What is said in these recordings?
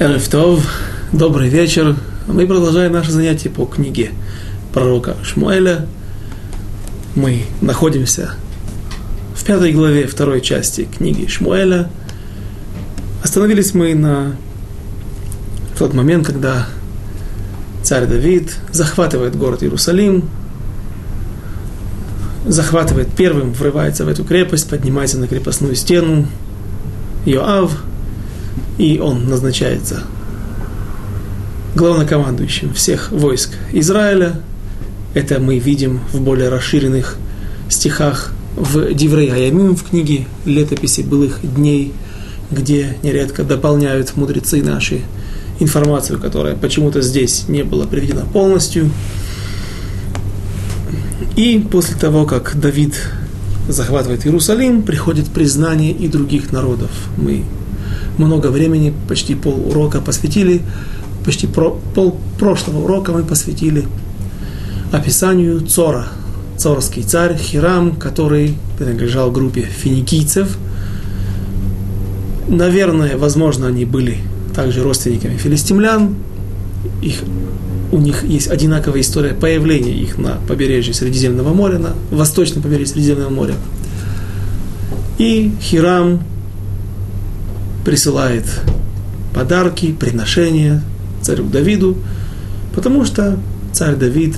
Эрефтов, добрый вечер. Мы продолжаем наше занятие по книге пророка Шмуэля. Мы находимся в пятой главе второй части книги Шмуэля. Остановились мы на тот момент, когда царь Давид захватывает город Иерусалим, захватывает первым, врывается в эту крепость, поднимается на крепостную стену. Йоав – и он назначается главнокомандующим всех войск Израиля. Это мы видим в более расширенных стихах в Диврей Аямим, в книге летописи былых дней, где нередко дополняют мудрецы наши информацию, которая почему-то здесь не была приведена полностью. И после того, как Давид захватывает Иерусалим, приходит признание и других народов. Мы много времени, почти пол урока посвятили, почти про, пол прошлого урока мы посвятили описанию Цора, цорский царь Хирам, который принадлежал группе финикийцев. Наверное, возможно, они были также родственниками филистимлян. Их, у них есть одинаковая история появления их на побережье Средиземного моря, на восточном побережье Средиземного моря. И Хирам присылает подарки, приношения царю Давиду, потому что царь Давид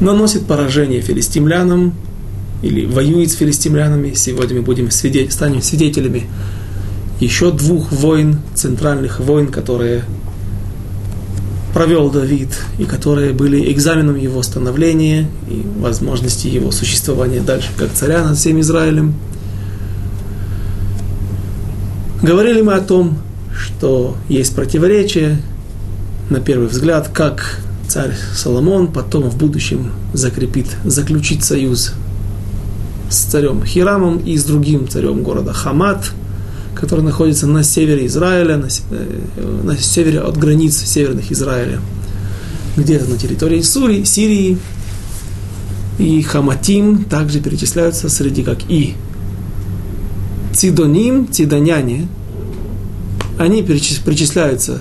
наносит поражение филистимлянам или воюет с филистимлянами. Сегодня мы будем свидетель, станем свидетелями еще двух войн, центральных войн, которые провел Давид, и которые были экзаменом его становления и возможности его существования дальше как царя над всем Израилем – Говорили мы о том, что есть противоречие, на первый взгляд, как царь Соломон потом в будущем закрепит, заключит союз с царем Хирамом и с другим царем города Хамат, который находится на севере Израиля, на, э, севере от границ северных Израиля, где-то на территории Сури, Сирии. И Хаматим также перечисляются среди как и Цидоним, цидоняне, они причисляются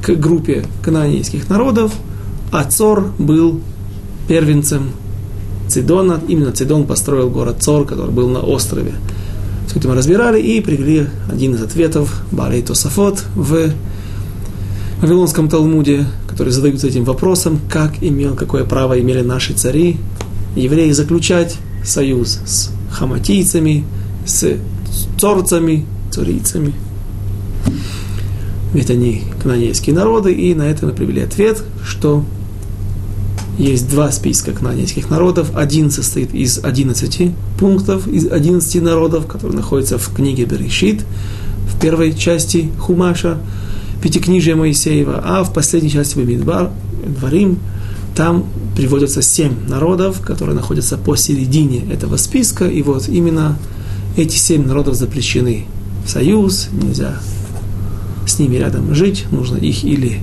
к группе кананейских народов, а Цор был первенцем Цидона. Именно Цидон построил город Цор, который был на острове. Все это мы разбирали и привели один из ответов Барей Тосафот в Вавилонском Талмуде, который задаются этим вопросом, как имел, какое право имели наши цари, евреи, заключать союз с хаматийцами, с цорцами, цурийцами. Ведь они кнанейские народы, и на это мы привели ответ, что есть два списка кнанейских народов. Один состоит из 11 пунктов, из 11 народов, которые находятся в книге Берешит, в первой части Хумаша, Пятикнижия Моисеева, а в последней части Бамидбар, Дворим, там приводятся семь народов, которые находятся посередине этого списка, и вот именно эти семь народов запрещены в союз, нельзя с ними рядом жить, нужно их или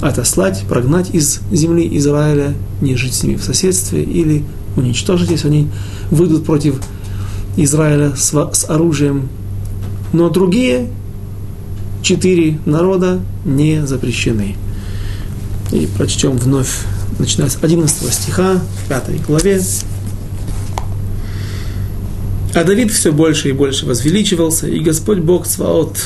отослать, прогнать из земли Израиля, не жить с ними в соседстве, или уничтожить, если они выйдут против Израиля с, с оружием. Но другие четыре народа не запрещены. И прочтем вновь, начиная с 11 стиха, 5 главе, а Давид все больше и больше возвеличивался, и Господь Бог Цваот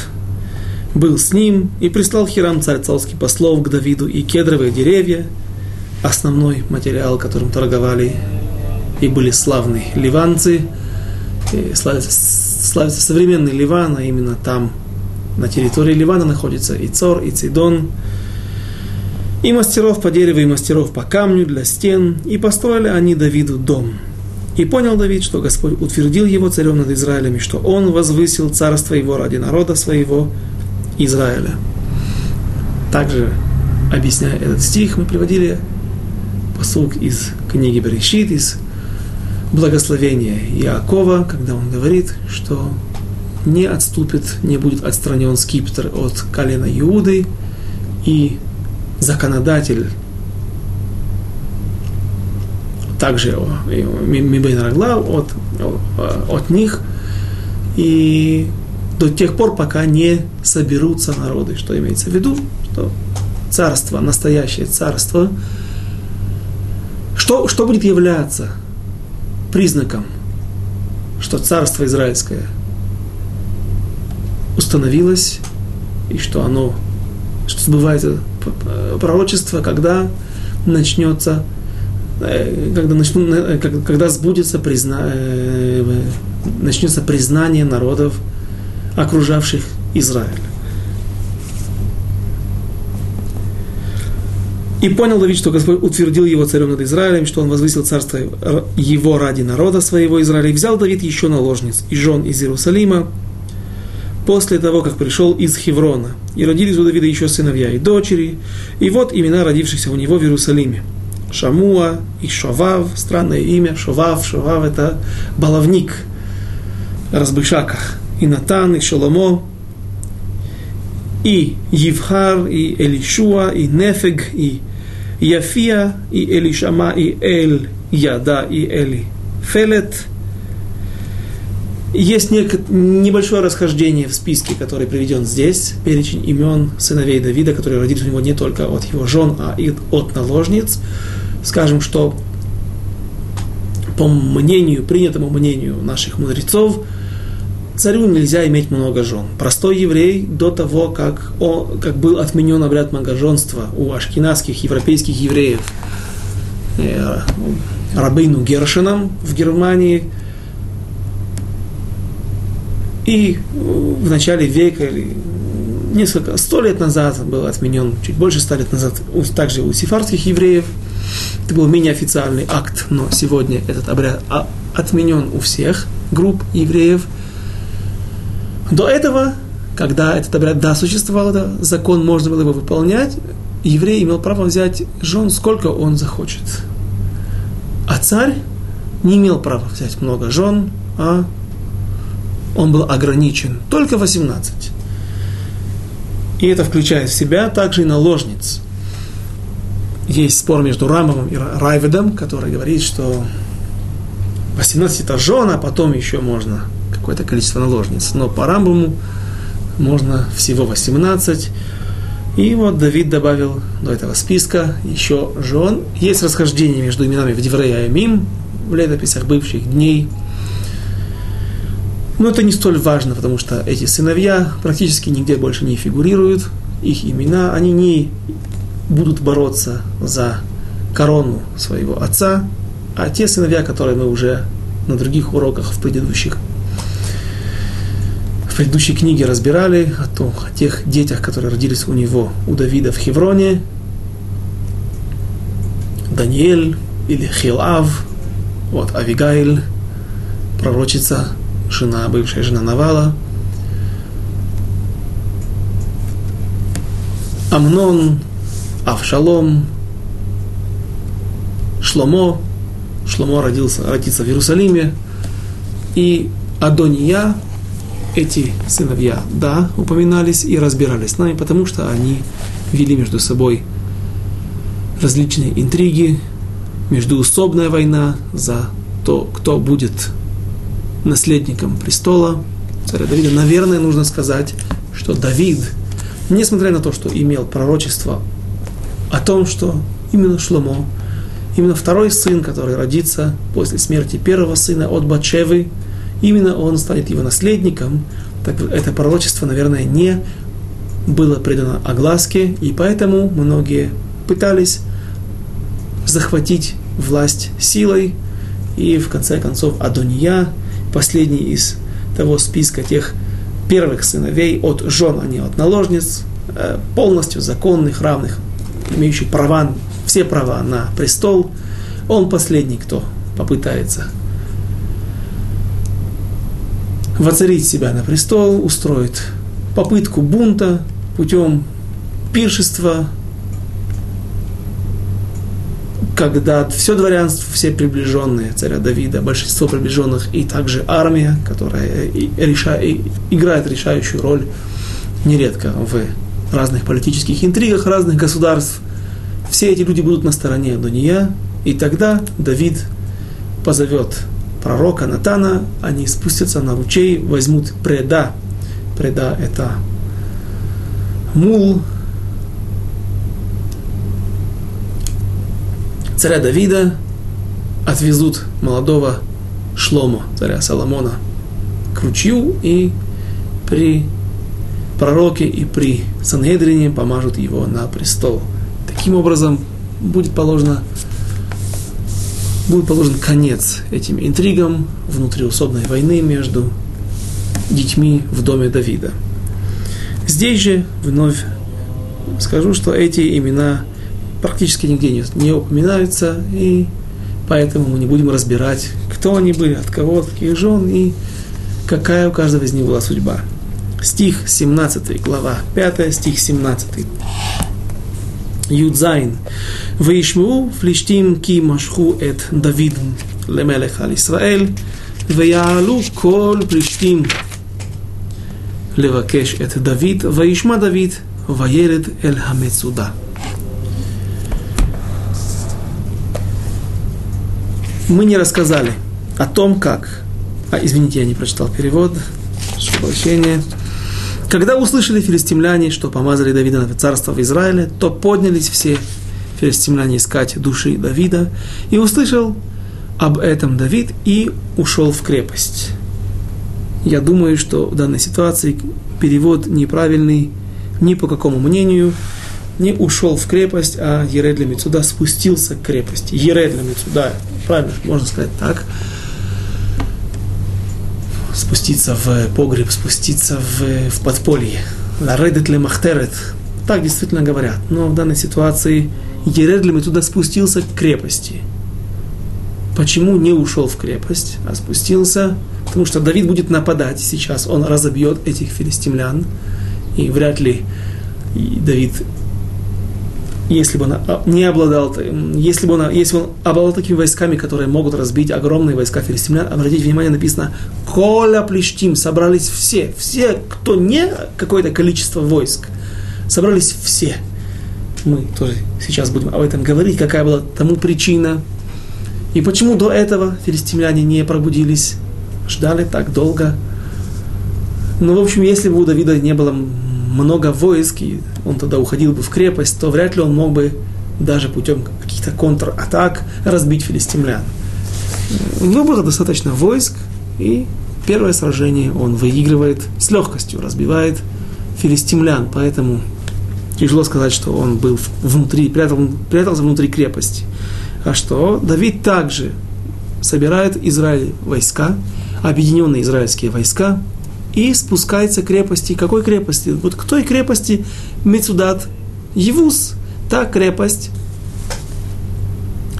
был с ним, и прислал Хирам царь царский послов к Давиду и кедровые деревья, основной материал, которым торговали и были славны ливанцы, славится, славится современный Ливан, а именно там, на территории Ливана находится и Цор, и Цидон, и мастеров по дереву, и мастеров по камню для стен, и построили они Давиду дом – и понял Давид, что Господь утвердил его царем над Израилем, и что он возвысил царство его ради народа своего Израиля. Также, объясняя этот стих, мы приводили посук из книги Берешит, из благословения Иакова, когда он говорит, что не отступит, не будет отстранен скиптр от колена Иуды, и законодатель также Мибейн Рагла от, от них. И до тех пор, пока не соберутся народы. Что имеется в виду? Что царство, настоящее царство, что, что будет являться признаком, что царство израильское установилось, и что оно, что сбывается пророчество, когда начнется, э, когда, начну, э, когда сбудется призна, э, начнется признание народов, окружавших Израиль. И понял Давид, что Господь утвердил его царем над Израилем, что он возвысил царство его ради народа своего Израиля. И взял Давид еще наложниц и жен из Иерусалима, после того, как пришел из Хеврона. И родились у Давида еще сыновья и дочери. И вот имена родившихся у него в Иерусалиме. Шамуа и Шовав, странное имя, Шовав, Шовав это баловник, разбышаках. И Натан, и Шоломо, и Евхар, и Элишуа, и Нефег, и Яфия, и Элишама, и Эль Яда, и Эли Фелет – есть небольшое расхождение в списке, который приведен здесь, перечень имен сыновей Давида, которые родились у него не только от его жен, а и от наложниц. Скажем, что по мнению, принятому мнению наших мудрецов, царю нельзя иметь много жен. Простой еврей до того, как, он, как был отменен обряд многоженства у ашкенадских европейских евреев, э, рабыну Гершином в Германии – и в начале века, или несколько, сто лет назад был отменен, чуть больше ста лет назад, также у сифарских евреев. Это был менее официальный акт, но сегодня этот обряд а, отменен у всех групп евреев. До этого, когда этот обряд, да, существовал, да, закон можно было его выполнять, еврей имел право взять жен, сколько он захочет. А царь не имел права взять много жен, а он был ограничен только 18. И это включает в себя также и наложниц. Есть спор между Рамовым и Райведом, который говорит, что 18 это жена, а потом еще можно какое-то количество наложниц. Но по Рамбаму можно всего 18. И вот Давид добавил до этого списка еще жен. Есть расхождение между именами в Деврея и Мим, в летописях бывших дней – но это не столь важно, потому что эти сыновья практически нигде больше не фигурируют. Их имена, они не будут бороться за корону своего отца, а те сыновья, которые мы уже на других уроках в предыдущих в предыдущей книге разбирали о, том, о тех детях, которые родились у него, у Давида в Хевроне, Даниэль или Хилав, вот Авигаиль, пророчица жена, бывшая жена Навала, Амнон, Авшалом, Шломо, Шломо родился, родится в Иерусалиме, и Адония, эти сыновья, да, упоминались и разбирались с нами, потому что они вели между собой различные интриги, междуусобная война за то, кто будет наследником престола царя Давида, наверное, нужно сказать, что Давид, несмотря на то, что имел пророчество о том, что именно Шломо, именно второй сын, который родится после смерти первого сына от Бачевы, именно он станет его наследником, так это пророчество, наверное, не было предано огласке, и поэтому многие пытались захватить власть силой, и в конце концов Адония, последний из того списка тех первых сыновей от жен, а не от наложниц, э, полностью законных, равных, имеющих права, все права на престол. Он последний, кто попытается воцарить себя на престол, устроит попытку бунта путем пиршества, когда все дворянство, все приближенные царя Давида, большинство приближенных, и также армия, которая реша, играет решающую роль нередко в разных политических интригах разных государств, все эти люди будут на стороне Дуния, и тогда Давид позовет пророка Натана, они спустятся на ручей, возьмут преда, преда – это мул царя Давида, отвезут молодого Шлома, царя Соломона, к ручью и при пророке и при Сангедрине помажут его на престол. Таким образом, будет положено будет положен конец этим интригам внутриусобной войны между детьми в доме Давида. Здесь же вновь скажу, что эти имена практически нигде не, не упоминаются, и поэтому мы не будем разбирать, кто они были, от кого, от каких жен и какая у каждого из них была судьба Стих 17, глава 5, стих 17. Юдзайн. וישמעו פלישתים כי משכו את דוד למלך על ישראל, ויעלו כל פלישתים לבקש את דוד, וישמע דוד, וירד אל המצודה. Мы не рассказали о том, как... А, извините, я не прочитал перевод. Прошу прощения. Когда услышали филистимляне, что помазали Давида на царство в Израиле, то поднялись все филистимляне искать души Давида, и услышал об этом Давид и ушел в крепость. Я думаю, что в данной ситуации перевод неправильный ни по какому мнению, не ушел в крепость, а Еред Мецуда спустился к крепости. Еред Мецуда, правильно, можно сказать так – спуститься в погреб, спуститься в, в подполье. Ларедет ле махтерет. Так действительно говорят. Но в данной ситуации Ередлем туда спустился к крепости. Почему не ушел в крепость, а спустился? Потому что Давид будет нападать сейчас. Он разобьет этих филистимлян. И вряд ли Давид если бы он а, не обладал, если бы он, если бы он обладал такими войсками, которые могут разбить огромные войска филистимлян, обратите внимание, написано «Коля плештим», собрались все, все, кто не какое-то количество войск, собрались все. Мы тоже сейчас будем об этом говорить, какая была тому причина, и почему до этого филистимляне не пробудились, ждали так долго. Ну, в общем, если бы у Давида не было много войск, и он тогда уходил бы в крепость, то вряд ли он мог бы даже путем каких-то контратак разбить филистимлян. У него было достаточно войск, и первое сражение он выигрывает с легкостью, разбивает филистимлян, поэтому тяжело сказать, что он был внутри, прятал, прятался внутри крепости. А что? Давид также собирает Израиль войска, объединенные израильские войска, и спускается к крепости. Какой крепости? Вот к той крепости Мецудат Евус. Та крепость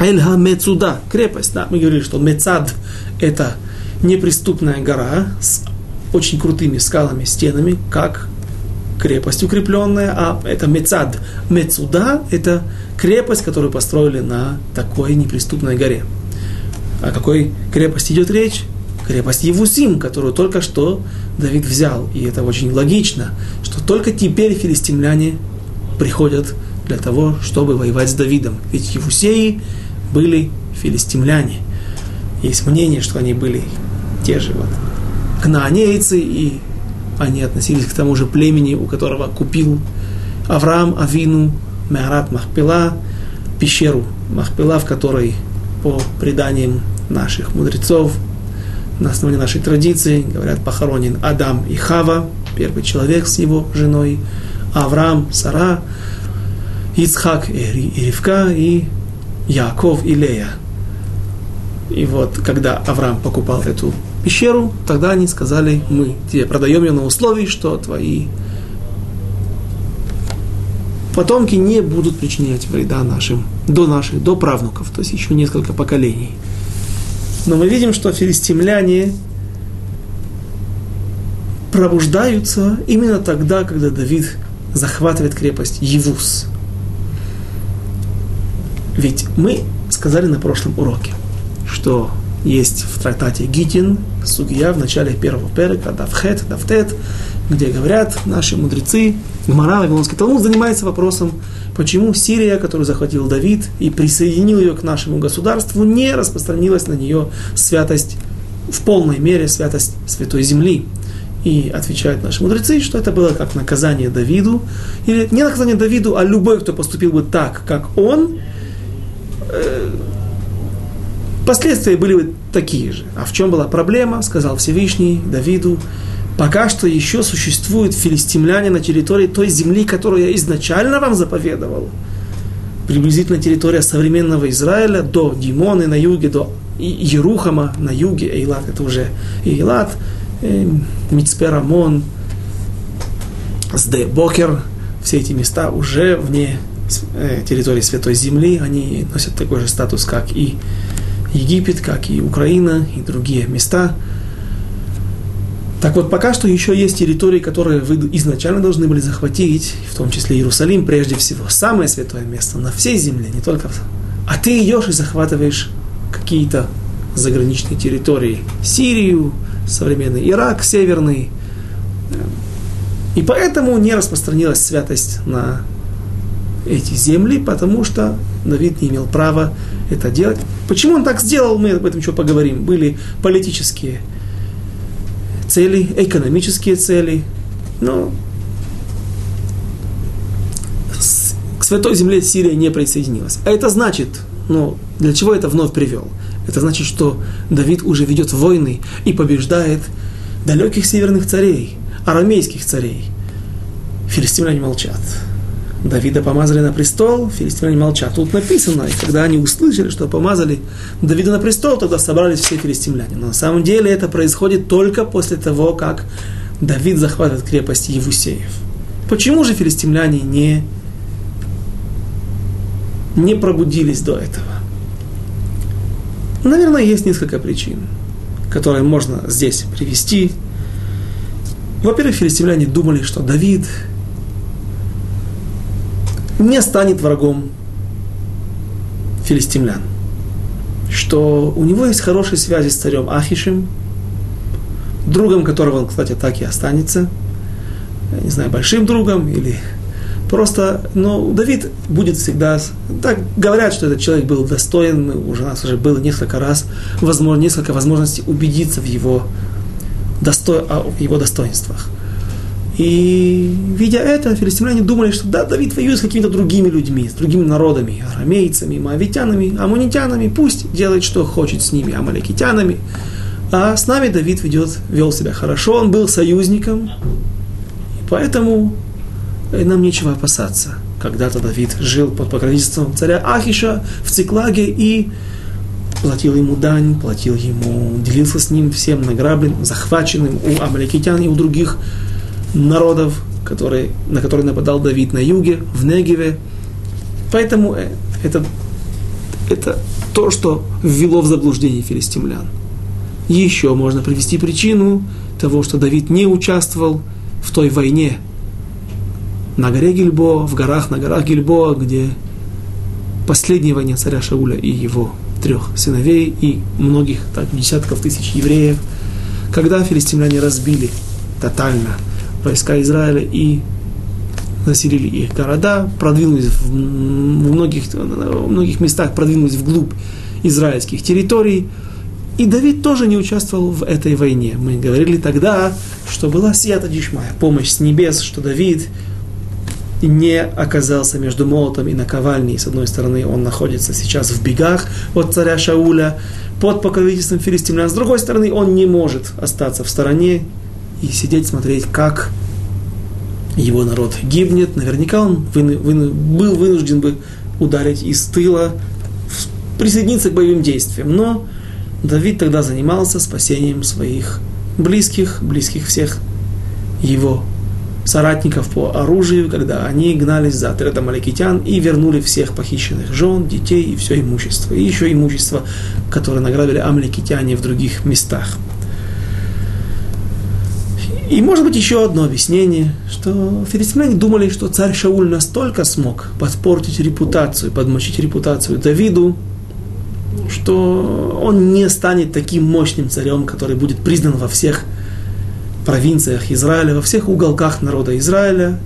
Эльха Мецуда, крепость, да, мы говорили, что Мецад – это неприступная гора с очень крутыми скалами, стенами, как крепость укрепленная, а это Мецад. Мецуда – это крепость, которую построили на такой неприступной горе. О какой крепости идет речь? Крепость Евусим, которую только что Давид взял. И это очень логично, что только теперь филистимляне приходят для того, чтобы воевать с Давидом. Ведь Евусеи были филистимляне. Есть мнение, что они были те же вот кнаанейцы, и они относились к тому же племени, у которого купил Авраам Авину Меарат Махпила, пещеру Махпила, в которой по преданиям наших мудрецов на основании нашей традиции, говорят, похоронен Адам и Хава, первый человек с его женой, Авраам, Сара, Ицхак и Ривка, и Яков и Лея. И вот, когда Авраам покупал эту пещеру, тогда они сказали, мы тебе продаем ее на условии, что твои потомки не будут причинять вреда нашим, до наших, до правнуков, то есть еще несколько поколений. Но мы видим, что филистимляне пробуждаются именно тогда, когда Давид захватывает крепость Евус. Ведь мы сказали на прошлом уроке, что есть в трактате Гитин, Сугия в начале первого перека, Давхет, Давтет, где говорят наши мудрецы, Гмара, Вавилонский Талмуд занимается вопросом, почему Сирия, которую захватил Давид и присоединил ее к нашему государству, не распространилась на нее святость в полной мере, святость Святой Земли. И отвечают наши мудрецы, что это было как наказание Давиду, или не наказание Давиду, а любой, кто поступил бы так, как он, э, последствия были бы такие же. А в чем была проблема, сказал Всевышний Давиду, пока что еще существуют филистимляне на территории той земли, которую я изначально вам заповедовал. Приблизительно территория современного Израиля до Димоны на юге, до Ерухама на юге, Эйлат это уже Эйлат, э, Мицпе Рамон, Сде Бокер, все эти места уже вне э, территории Святой Земли, они носят такой же статус, как и Египет, как и Украина и другие места. Так вот, пока что еще есть территории, которые вы изначально должны были захватить, в том числе Иерусалим, прежде всего, самое святое место на всей земле, не только... А ты идешь и захватываешь какие-то заграничные территории. Сирию, современный Ирак, северный. И поэтому не распространилась святость на эти земли, потому что Давид не имел права это делать. Почему он так сделал, мы об этом еще поговорим. Были политические цели, экономические цели, но к Святой Земле Сирия не присоединилась. А это значит, ну, для чего это вновь привел? Это значит, что Давид уже ведет войны и побеждает далеких северных царей, арамейских царей. Филистимляне молчат. Давида помазали на престол, филистимляне молчат. Тут написано, и когда они услышали, что помазали Давида на престол, тогда собрались все филистимляне. Но на самом деле это происходит только после того, как Давид захватывает крепость Евусеев. Почему же филистимляне не, не пробудились до этого? Наверное, есть несколько причин, которые можно здесь привести. Во-первых, филистимляне думали, что Давид не станет врагом филистимлян. Что у него есть хорошие связи с царем Ахишем, другом которого он, кстати, так и останется. Не знаю, большим другом или просто, но Давид будет всегда, так говорят, что этот человек был достоин, уже у нас уже было несколько раз, возможно, несколько возможностей убедиться в его, досто, в его достоинствах. И видя это, филистимляне думали, что да, Давид воюет с какими-то другими людьми, с другими народами, арамейцами, моавитянами, амунитянами, пусть делает, что хочет с ними, амаликитянами. А с нами Давид ведет, вел себя хорошо, он был союзником, поэтому нам нечего опасаться. Когда-то Давид жил под покровительством царя Ахиша в Циклаге и платил ему дань, платил ему, делился с ним всем награбленным, захваченным у амаликитян и у других народов, которые, на которые нападал Давид на юге, в Негеве. Поэтому э, это, это то, что ввело в заблуждение филистимлян. Еще можно привести причину того, что Давид не участвовал в той войне на горе Гильбо, в горах, на горах Гильбо, где последняя война царя Шауля и его трех сыновей и многих так, десятков тысяч евреев, когда филистимляне разбили тотально войска Израиля и населили их города, продвинулись в, многих, в многих местах, продвинулись вглубь израильских территорий. И Давид тоже не участвовал в этой войне. Мы говорили тогда, что была сията дишмая, помощь с небес, что Давид не оказался между молотом и наковальней. С одной стороны, он находится сейчас в бегах от царя Шауля, под покровительством филистимлян. С другой стороны, он не может остаться в стороне и сидеть, смотреть, как его народ гибнет. Наверняка он выну, выну, был вынужден бы ударить из тыла, присоединиться к боевым действиям. Но Давид тогда занимался спасением своих близких, близких всех его соратников по оружию, когда они гнались за отрядом маликитян и вернули всех похищенных жен, детей и все имущество. И еще имущество, которое награбили амаликитяне в других местах. И может быть еще одно объяснение, что филистимляне думали, что царь Шауль настолько смог подпортить репутацию, подмочить репутацию Давиду, что он не станет таким мощным царем, который будет признан во всех провинциях Израиля, во всех уголках народа Израиля.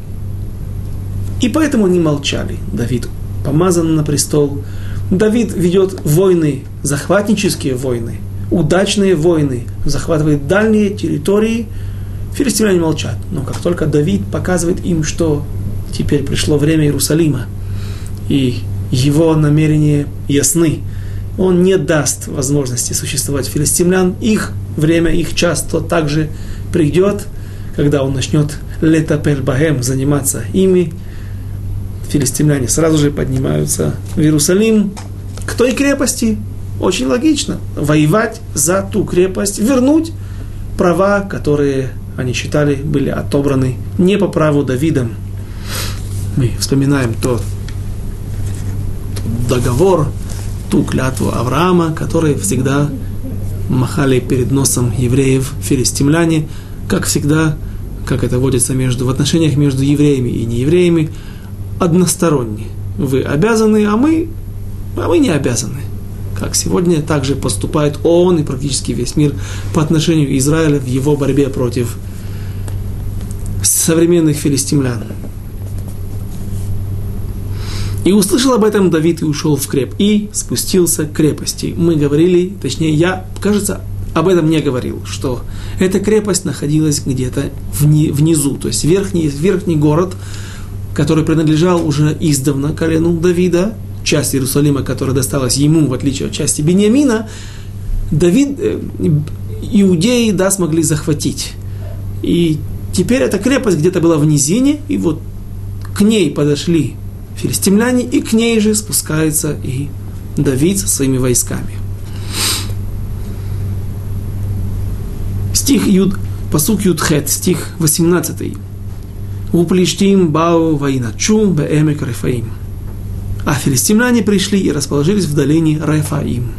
И поэтому они молчали. Давид помазан на престол. Давид ведет войны, захватнические войны, удачные войны, захватывает дальние территории, Филистимляне молчат. Но как только Давид показывает им, что теперь пришло время Иерусалима, и его намерения ясны, он не даст возможности существовать филистимлян. Их время, их час то также придет, когда он начнет летапель бахем, заниматься ими. Филистимляне сразу же поднимаются в Иерусалим к той крепости. Очень логично. Воевать за ту крепость, вернуть права, которые они считали были отобраны не по праву Давидом. Мы вспоминаем тот договор, ту клятву Авраама, который всегда махали перед носом евреев филистимляне, как всегда, как это водится между, в отношениях между евреями и неевреями, односторонне. Вы обязаны, а мы, а мы не обязаны. Как сегодня также поступает он и практически весь мир по отношению Израиля в его борьбе против современных филистимлян. И услышал об этом Давид и ушел в креп, и спустился к крепости. Мы говорили, точнее, я, кажется, об этом не говорил, что эта крепость находилась где-то вни, внизу, то есть верхний, верхний город, который принадлежал уже издавна колену Давида, часть Иерусалима, которая досталась ему, в отличие от части Бениамина, Давид, э, иудеи, да, смогли захватить. И теперь эта крепость где-то была в низине, и вот к ней подошли филистимляне, и к ней же спускается и Давид со своими войсками. Стих Юд, посук Юдхет, стих 18. Уплиштим бау вайначу беэмек рефаим. А филистимляне пришли и расположились в долине Рефаим.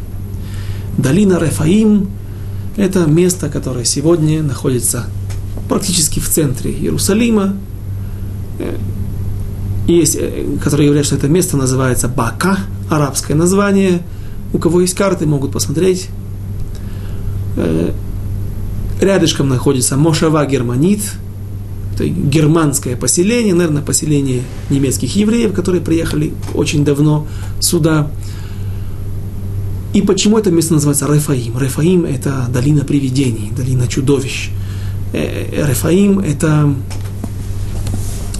Долина Рефаим – это место, которое сегодня находится практически в центре Иерусалима. Есть, э, которые говорят, что это место называется Бака, арабское название. У кого есть карты, могут посмотреть. Э, рядышком находится Мошава Германит, это германское поселение, наверное, поселение немецких евреев, которые приехали очень давно сюда. И почему это место называется Рефаим? Рефаим – это долина привидений, долина чудовищ. Э, Рефаим – это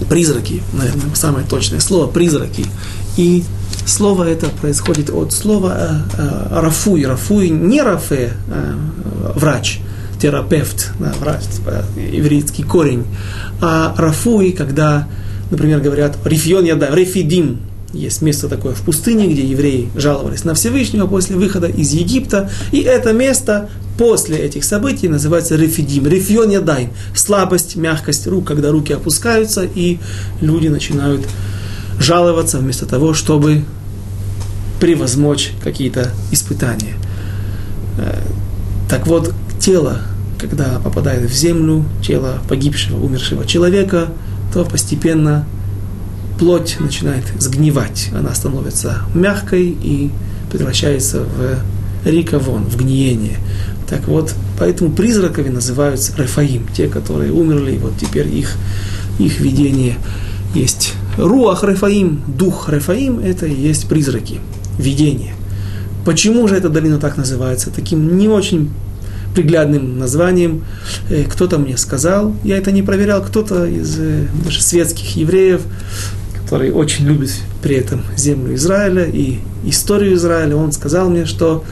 призраки, наверное, самое точное слово, призраки. И слово это происходит от слова э, э, рафуй. Рафуй не рафе, э, врач, терапевт, да, врач, типа, еврейский корень. А рафуй, когда, например, говорят рифьон яда, рефидим, есть место такое в пустыне, где евреи жаловались на Всевышнего после выхода из Египта. И это место после этих событий называется рефидим. Рефьон ядай. Слабость, мягкость рук, когда руки опускаются, и люди начинают жаловаться вместо того, чтобы превозмочь какие-то испытания. Э, так вот, тело, когда попадает в землю, тело погибшего, умершего человека, то постепенно плоть начинает сгнивать. Она становится мягкой и превращается в рикавон, в гниение. Так вот, поэтому призраками называются Рафаим, те, которые умерли, и вот теперь их, их видение есть. Руах Рафаим, дух Рафаим, это и есть призраки, видение. Почему же эта долина так называется? Таким не очень приглядным названием. Э, кто-то мне сказал, я это не проверял, кто-то из э, даже светских евреев который очень любит при этом землю Израиля и историю Израиля, он сказал мне, что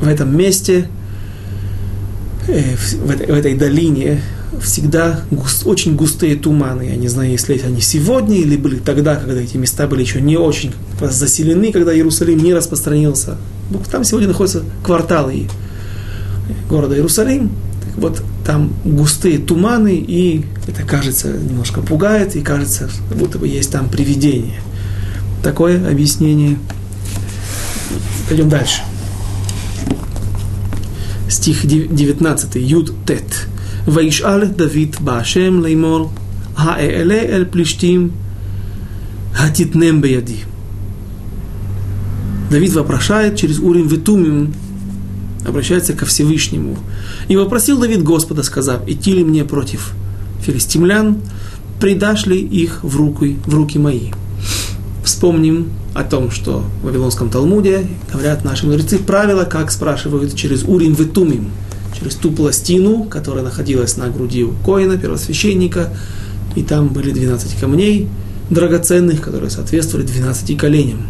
в этом месте, э, в этой долине всегда густ, очень густые туманы. Я не знаю, если они сегодня или были тогда, когда эти места были еще не очень заселены, когда Иерусалим не распространился. Там сегодня находятся кварталы города Иерусалим. Так вот, там густые туманы, и это, кажется, немножко пугает, и кажется, будто бы есть там привидение. Такое объяснение. Пойдем дальше. Стих 19. Юд Тет. Ваишал Давид Башем Леймор. Хаэле э Эль Плештим. Хатитнем Беяди. Давид вопрошает через Урим Витумим обращается ко Всевышнему. И вопросил Давид Господа, сказав, идти ли мне против филистимлян, предашь ли их в руки, в руки мои. Вспомним о том, что в Вавилонском Талмуде говорят наши мудрецы правила, как спрашивают через Урим Ветумим, через ту пластину, которая находилась на груди у Коина, первосвященника, и там были 12 камней драгоценных, которые соответствовали 12 коленям.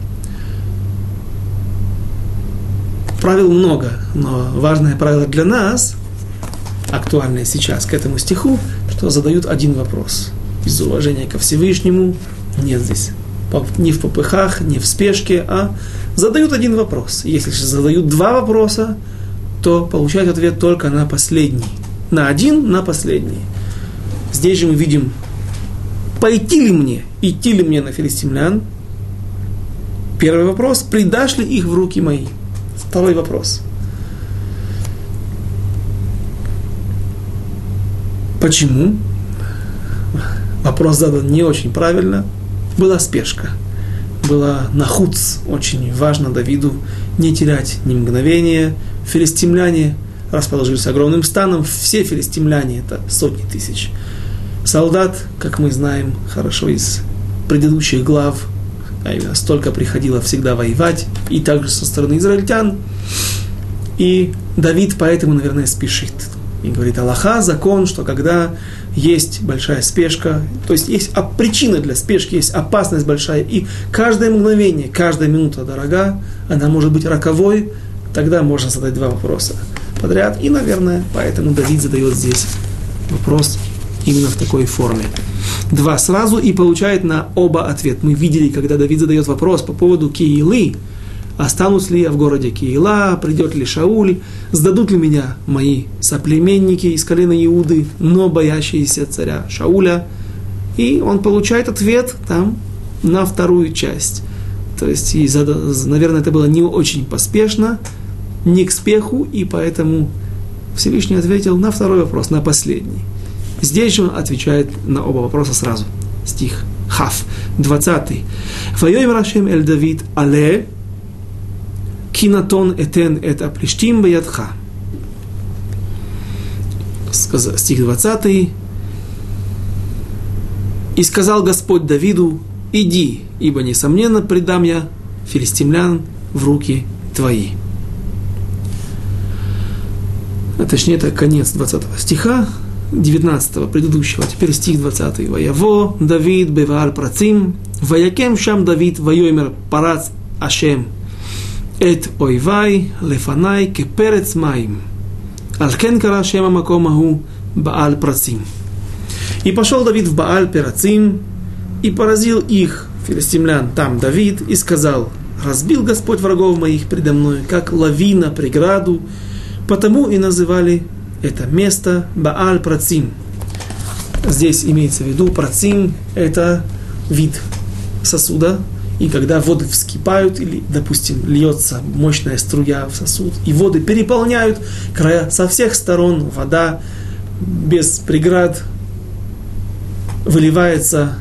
Правил много, но важное правило для нас, актуальное сейчас к этому стиху, что задают один вопрос. Из уважения ко Всевышнему нет здесь не в попыхах, не в спешке, а задают один вопрос. Если же задают два вопроса, то получают ответ только на последний. На один, на последний. Здесь же мы видим, пойти ли мне, идти ли мне на филистимлян. Первый вопрос, предашь ли их в руки мои? Второй вопрос. Почему? Вопрос задан не очень правильно была спешка, была нахуц, очень важно Давиду не терять ни мгновения. Филистимляне расположились огромным станом, все филистимляне, это сотни тысяч солдат, как мы знаем хорошо из предыдущих глав, столько приходило всегда воевать, и также со стороны израильтян. И Давид поэтому, наверное, спешит. И говорит Аллаха, закон, что когда есть большая спешка, то есть есть причина для спешки, есть опасность большая, и каждое мгновение, каждая минута дорога, она может быть роковой, тогда можно задать два вопроса подряд. И, наверное, поэтому Давид задает здесь вопрос именно в такой форме. Два сразу и получает на оба ответ. Мы видели, когда Давид задает вопрос по поводу Киилы, останусь ли я в городе Киила, придет ли Шауль, сдадут ли меня мои соплеменники из колена Иуды, но боящиеся царя Шауля. И он получает ответ там на вторую часть. То есть, и, наверное, это было не очень поспешно, не к спеху, и поэтому Всевышний ответил на второй вопрос, на последний. Здесь же он отвечает на оба вопроса сразу. Стих Хав, 20. Вайоим Рашем Эль Давид Але кинатон этен это плештим баядха. Стих 20. И сказал Господь Давиду, иди, ибо, несомненно, предам я филистимлян в руки твои. А точнее, это конец 20 стиха, 19 предыдущего, теперь стих 20. Ваяво Давид Бевар Працим, Ваякем Шам Давид Вайомер Парац Ашем, Эт Ойвай Лефанай Кеперец Маим, Алкен Кара Шема Макомаху Баал Працим. И пошел Давид в Баал Перацим, и поразил их, филистимлян, там Давид, и сказал, «Разбил Господь врагов моих предо мной, как лавина преграду, потому и называли это место Бааль Працим. Здесь имеется в виду Працим – это вид сосуда, и когда воды вскипают, или, допустим, льется мощная струя в сосуд, и воды переполняют края со всех сторон, вода без преград выливается,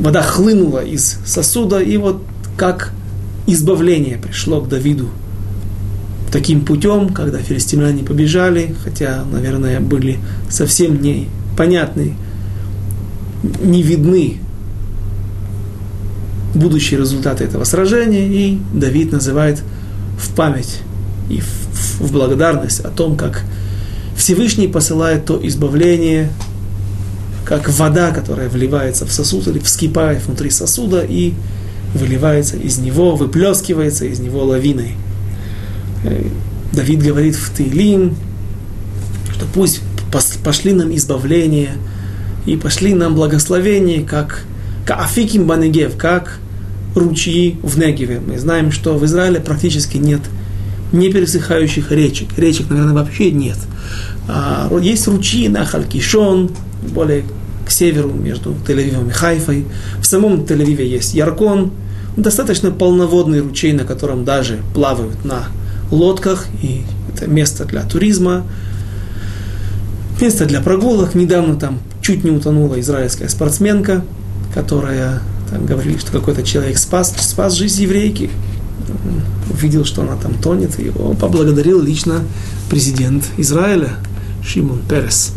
вода хлынула из сосуда, и вот как избавление пришло к Давиду таким путем, когда филистимляне побежали, хотя, наверное, были совсем непонятны, не видны будущие результаты этого сражения, и Давид называет в память и в благодарность о том, как Всевышний посылает то избавление, как вода, которая вливается в сосуд или вскипает внутри сосуда и выливается из него, выплескивается из него лавиной. Э, Давид говорит в Тейлим, что пусть пошли нам избавление и пошли нам благословение, как Каафиким Банегев, как ручьи в Негеве. Мы знаем, что в Израиле практически нет не пересыхающих речек. Речек, наверное, вообще нет. А, есть ручьи на Халькишон, более к северу, между Тель-Авивом и Хайфой. В самом Тель-Авиве есть Яркон, достаточно полноводный ручей, на котором даже плавают на лодках, и это место для туризма, место для прогулок. Недавно там чуть не утонула израильская спортсменка, которая там говорили, что какой-то человек спас, спас жизнь еврейки. Увидел, что она там тонет, и его поблагодарил лично президент Израиля Шимон Перес.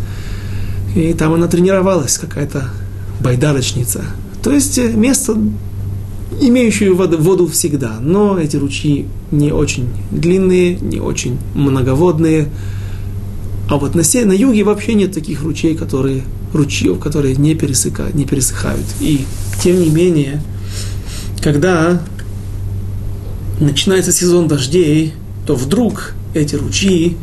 И там она тренировалась, какая-то байдарочница. То есть э, место имеющие воду, всегда. Но эти ручьи не очень длинные, не очень многоводные. А вот на, се, на юге вообще нет таких ручей, которые, ручьев, которые не, пересыхают, не пересыхают. И тем не менее, когда начинается сезон дождей, то вдруг эти ручьи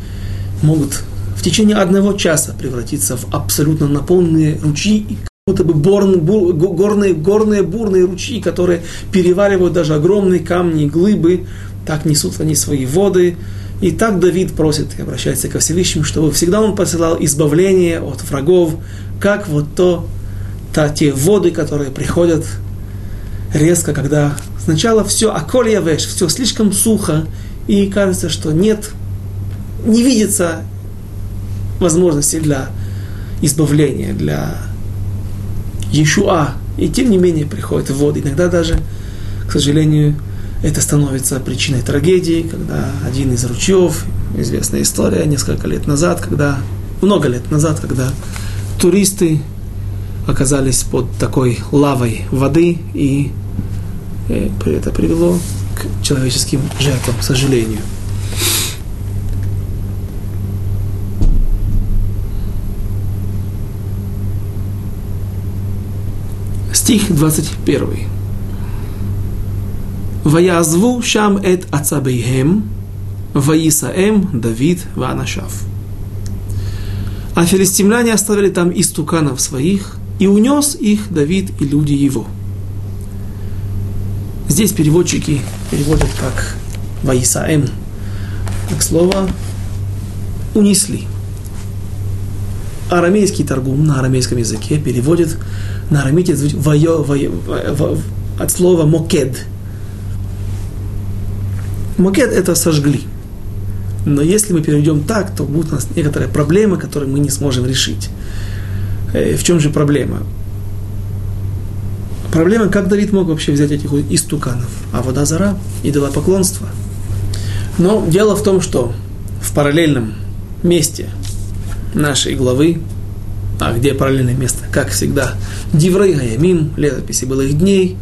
могут в течение одного часа превратиться в абсолютно наполненные ручьи, будто бы борн, бур, горные, горные бурные ручьи, которые переваривают даже огромные камни и глыбы, так несут они свои воды. И так Давид просит и обращается ко Всевышнему, чтобы всегда он посылал избавление от врагов, как вот то, та, те воды, которые приходят резко, когда сначала все околья веш, все слишком сухо, и кажется, что нет, не видится возможности для избавления, для Иешуа. И тем не менее приходит воды. Иногда даже, к сожалению, это становится причиной трагедии, когда один из ручьев, известная история, несколько лет назад, когда, много лет назад, когда туристы оказались под такой лавой воды, и э, это привело к человеческим жертвам, к сожалению. Стих 21. Ваязву шам эт ацабейхем, Ваисаэм Давид Ванашав. А филистимляне оставили там истуканов своих, и унес их Давид и люди его. Здесь переводчики переводят как Ваисаэм, как слово унесли. Арамейский торгум на арамейском языке переводит на арамите от слова мокед. Мокед это сожгли. Но если мы переведем так, то будут у нас некоторые проблемы, которые мы не сможем решить. Э, в чем же проблема? Проблема, как Давид мог вообще взять этих истуканов? А вода зара, идолопоклонство. Но дело в том, что в параллельном месте нашей главы а где параллельное место? Как всегда, Диврей Гаямим, летописи былых дней.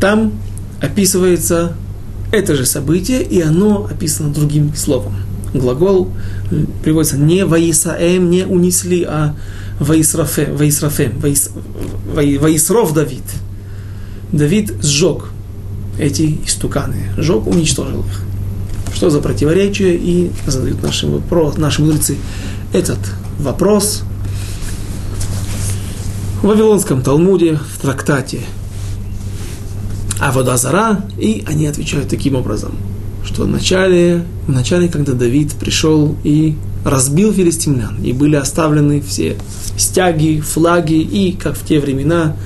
Там описывается это же событие, и оно описано другим словом. Глагол приводится не «воисаэм», не «унесли», а «воисрафем», «воисрафем», «воисров Давид». Давид сжег эти истуканы, сжег, уничтожил их. Что за противоречие? И задают наши, вопрос, наши мудрецы этот вопрос – в Вавилонском Талмуде, в трактате а и они отвечают таким образом, что в начале, в начале, когда Давид пришел и разбил филистимлян, и были оставлены все стяги, флаги, и, как в те времена,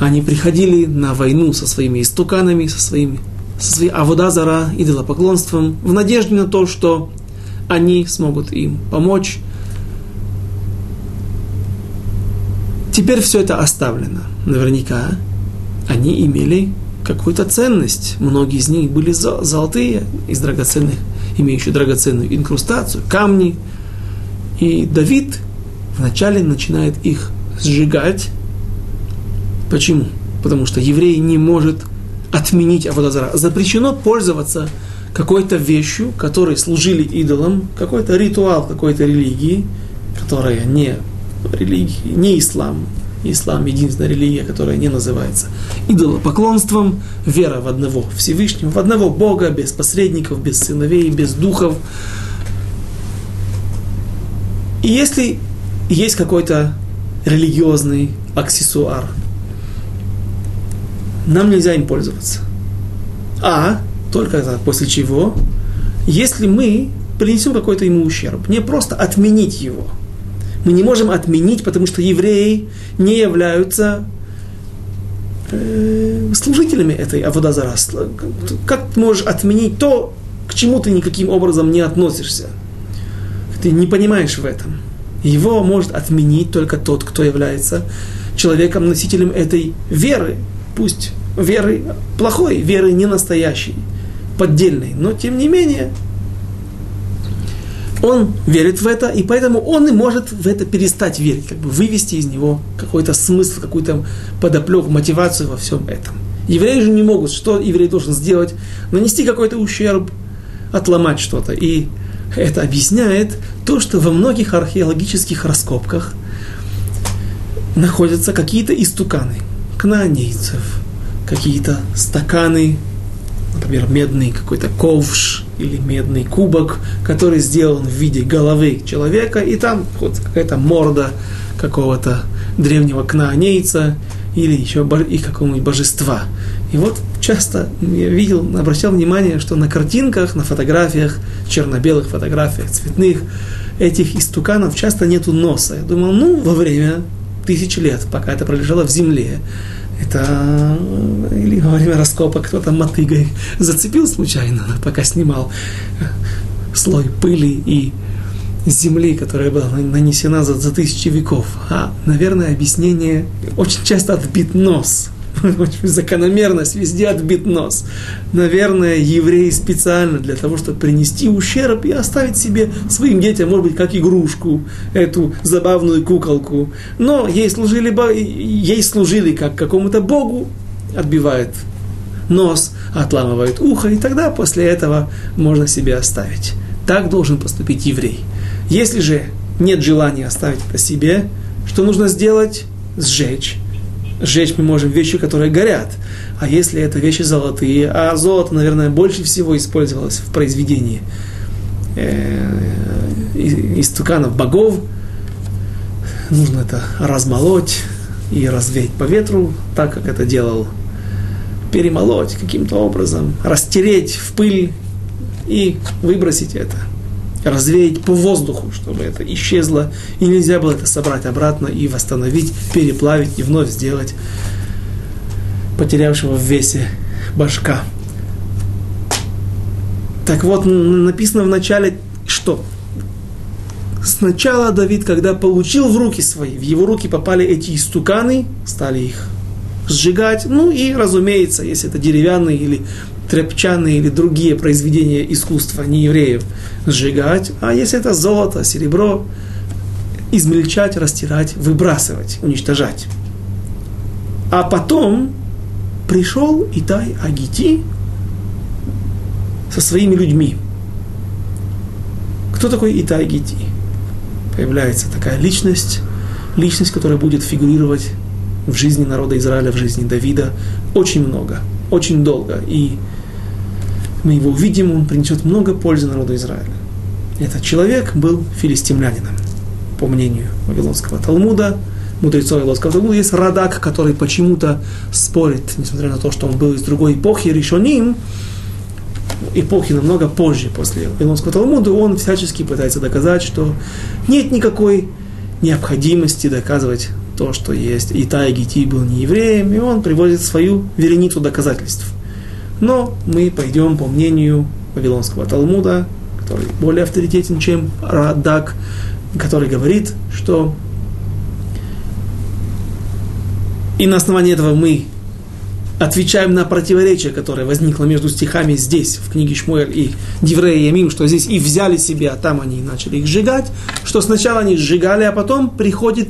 они приходили на войну со своими истуканами, со своими, со своей авода зара, идолопоклонством, в надежде на то, что они смогут им помочь, Теперь все это оставлено. Наверняка они имели какую-то ценность. Многие из них были золотые, из драгоценных, имеющие драгоценную инкрустацию, камни. И Давид вначале начинает их сжигать. Почему? Потому что еврей не может отменить Аводазара. Запрещено пользоваться какой-то вещью, которой служили идолам, какой-то ритуал какой-то религии, которая не религии, не ислам. Ислам – единственная религия, которая не называется идолопоклонством, вера в одного Всевышнего, в одного Бога, без посредников, без сыновей, без духов. И если есть какой-то религиозный аксессуар, нам нельзя им пользоваться. А, только это после чего, если мы принесем какой-то ему ущерб, не просто отменить его – мы не можем отменить, потому что евреи не являются э, служителями этой Аводазара. Как ты можешь отменить то, к чему ты никаким образом не относишься? Ты не понимаешь в этом. Его может отменить только тот, кто является человеком, носителем этой веры. Пусть веры плохой, веры не настоящей, поддельной. Но тем не менее, он верит в это, и поэтому он и может в это перестать верить, как бы вывести из него какой-то смысл, какую-то подоплеку, мотивацию во всем этом. Евреи же не могут, что еврей должен сделать? Нанести какой-то ущерб, отломать что-то. И это объясняет то, что во многих археологических раскопках находятся какие-то истуканы, кнаанейцев, какие-то стаканы, например, медный какой-то ковш или медный кубок, который сделан в виде головы человека, и там вот какая-то морда какого-то древнего кнаанейца или еще и какого-нибудь божества. И вот часто я видел, обращал внимание, что на картинках, на фотографиях, черно-белых фотографиях, цветных, этих истуканов часто нету носа. Я думал, ну, во время тысячи лет, пока это пролежало в земле, это или во время раскопок кто-то мотыгой зацепил случайно, пока снимал слой пыли и земли, которая была нанесена за, за тысячи веков. А, наверное, объяснение очень часто отбит нос. Закономерность везде отбит нос. Наверное, евреи специально для того, чтобы принести ущерб и оставить себе своим детям, может быть, как игрушку, эту забавную куколку. Но ей служили, ей служили как какому-то богу, отбивает нос, отламывает ухо, и тогда после этого можно себе оставить. Так должен поступить еврей. Если же нет желания оставить это себе, что нужно сделать? Сжечь. Сжечь мы можем вещи, которые горят. А если это вещи золотые, а золото, наверное, больше всего использовалось в произведении э, из туканов богов, нужно это размолоть и развеять по ветру, так как это делал, перемолоть каким-то образом, растереть в пыль и выбросить это – развеять по воздуху, чтобы это исчезло, и нельзя было это собрать обратно и восстановить, переплавить и вновь сделать потерявшего в весе башка. Так вот, написано в начале, что сначала Давид, когда получил в руки свои, в его руки попали эти истуканы, стали их сжигать, ну и, разумеется, если это деревянные или тряпчаные или другие произведения искусства не евреев сжигать, а если это золото, серебро, измельчать, растирать, выбрасывать, уничтожать. А потом пришел Итай Агити со своими людьми. Кто такой Итай Агити? Появляется такая личность, личность, которая будет фигурировать в жизни народа Израиля, в жизни Давида очень много, очень долго. И мы его увидим, он принесет много пользы народу Израиля. Этот человек был филистимлянином. По мнению Вавилонского Талмуда, мудрецов Вавилонского Талмуда, есть Радак, который почему-то спорит, несмотря на то, что он был из другой эпохи, решеним, эпохи намного позже, после Вавилонского Талмуда, он всячески пытается доказать, что нет никакой необходимости доказывать то, что есть. И Тай Гити был не евреем, и он приводит свою вереницу доказательств. Но мы пойдем по мнению Вавилонского Талмуда, который более авторитетен, чем Радак, который говорит, что и на основании этого мы отвечаем на противоречие, которое возникло между стихами здесь, в книге Шмуэль и Диврея Ямим, что здесь и взяли себе, а там они начали их сжигать, что сначала они сжигали, а потом приходит,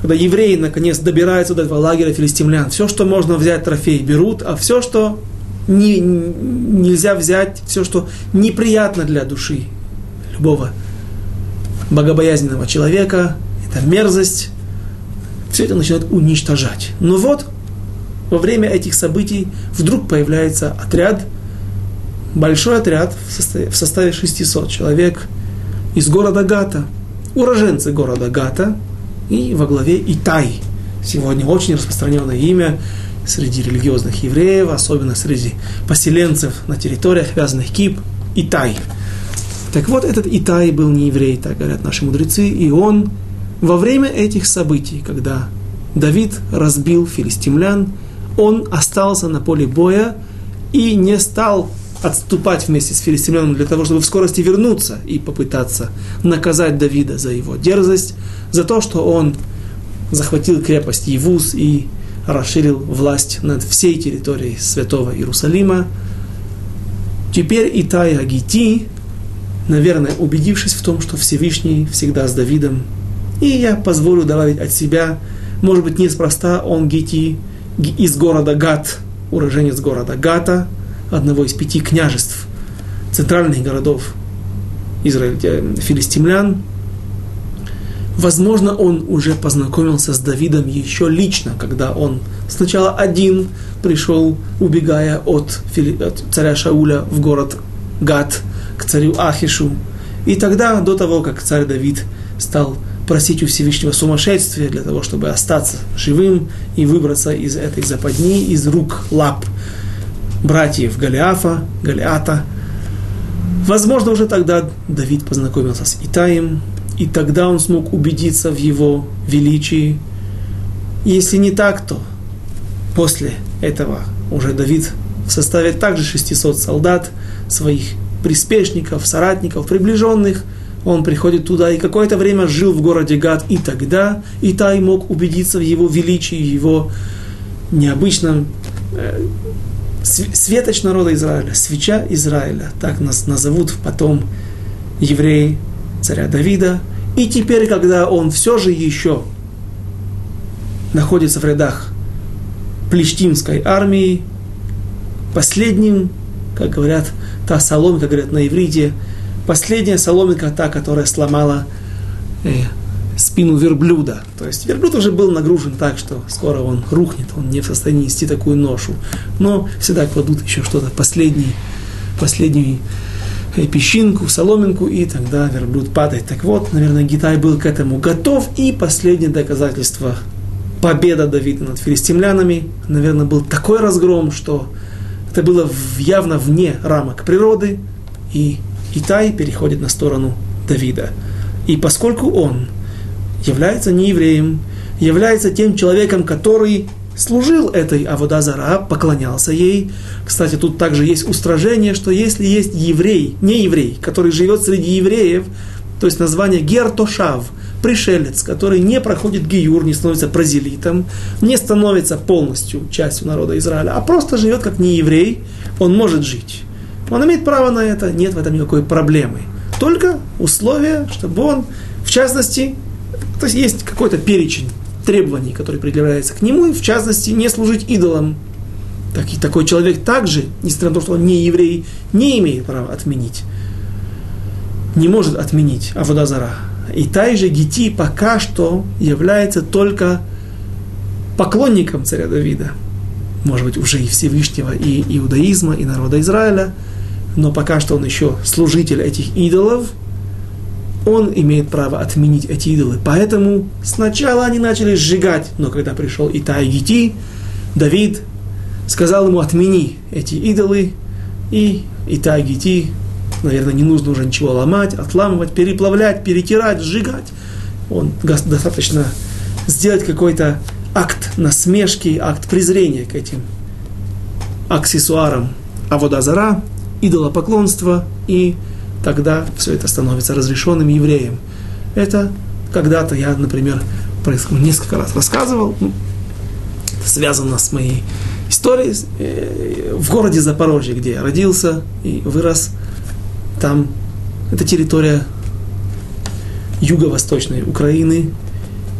когда евреи наконец добираются до этого лагеря филистимлян, все, что можно взять трофей, берут, а все, что не, нельзя взять все, что неприятно для души любого богобоязненного человека, это мерзость, все это начинает уничтожать. Но вот во время этих событий вдруг появляется отряд, большой отряд в составе, в составе 600 человек из города Гата, уроженцы города Гата, и во главе Итай. Сегодня очень распространенное имя, среди религиозных евреев, особенно среди поселенцев на территориях, вязаных кип, Итай. Так вот, этот Итай был не еврей, так говорят наши мудрецы, и он во время этих событий, когда Давид разбил филистимлян, он остался на поле боя и не стал отступать вместе с филистимляном для того, чтобы в скорости вернуться и попытаться наказать Давида за его дерзость, за то, что он захватил крепость Евус и расширил власть над всей территорией святого Иерусалима. Теперь Итай Агити, наверное, убедившись в том, что Всевышний всегда с Давидом, и я позволю добавить от себя, может быть, неспроста он Гити, из города Гат, уроженец города Гата, одного из пяти княжеств, центральных городов Израиля, э, филистимлян. Возможно, он уже познакомился с Давидом еще лично, когда он сначала один пришел, убегая от, царя Шауля в город Гат к царю Ахишу. И тогда, до того, как царь Давид стал просить у Всевышнего сумасшествия для того, чтобы остаться живым и выбраться из этой западни, из рук лап братьев Голиафа, Голиата. Возможно, уже тогда Давид познакомился с Итаем, и тогда он смог убедиться в его величии. Если не так, то после этого уже Давид в составе также 600 солдат, своих приспешников, соратников, приближенных, он приходит туда и какое-то время жил в городе Гад, и тогда Итай мог убедиться в его величии, его необычном э, светоч народа Израиля, свеча Израиля, так нас назовут потом евреи царя Давида. И теперь, когда он все же еще находится в рядах плештимской армии, последним, как говорят, та соломка, говорят на иврите, последняя соломинка та, которая сломала э, спину верблюда. То есть верблюд уже был нагружен так, что скоро он рухнет, он не в состоянии нести такую ношу. Но всегда кладут еще что-то, последний, последний песчинку, соломинку, и тогда верблюд падает. Так вот, наверное, Гитай был к этому готов, и последнее доказательство победа Давида над филистимлянами, наверное, был такой разгром, что это было явно вне рамок природы, и Итай переходит на сторону Давида. И поскольку он является не евреем, является тем человеком, который служил этой Аводазара, поклонялся ей. Кстати, тут также есть устражение, что если есть еврей, не еврей, который живет среди евреев, то есть название Гертошав, пришелец, который не проходит гиюр, не становится празелитом, не становится полностью частью народа Израиля, а просто живет как не еврей, он может жить. Он имеет право на это, нет в этом никакой проблемы. Только условие, чтобы он, в частности, то есть есть какой-то перечень требований, который предъявляется к нему, в частности, не служить идолам. Так, и такой человек также, несмотря на то, что он не еврей, не имеет права отменить. Не может отменить Аводазара. И же Гити пока что является только поклонником царя Давида. Может быть, уже и Всевышнего, и иудаизма, и народа Израиля. Но пока что он еще служитель этих идолов – он имеет право отменить эти идолы. Поэтому сначала они начали сжигать, но когда пришел Итай Гити, Давид сказал ему, отмени эти идолы, и Итай Гити, наверное, не нужно уже ничего ломать, отламывать, переплавлять, перетирать, сжигать. Он достаточно сделать какой-то акт насмешки, акт презрения к этим аксессуарам Аводазара, идолопоклонства и тогда все это становится разрешенным евреем. Это когда-то я, например, несколько раз рассказывал, ну, связано с моей историей, э, в городе Запорожье, где я родился и вырос, там это территория юго-восточной Украины,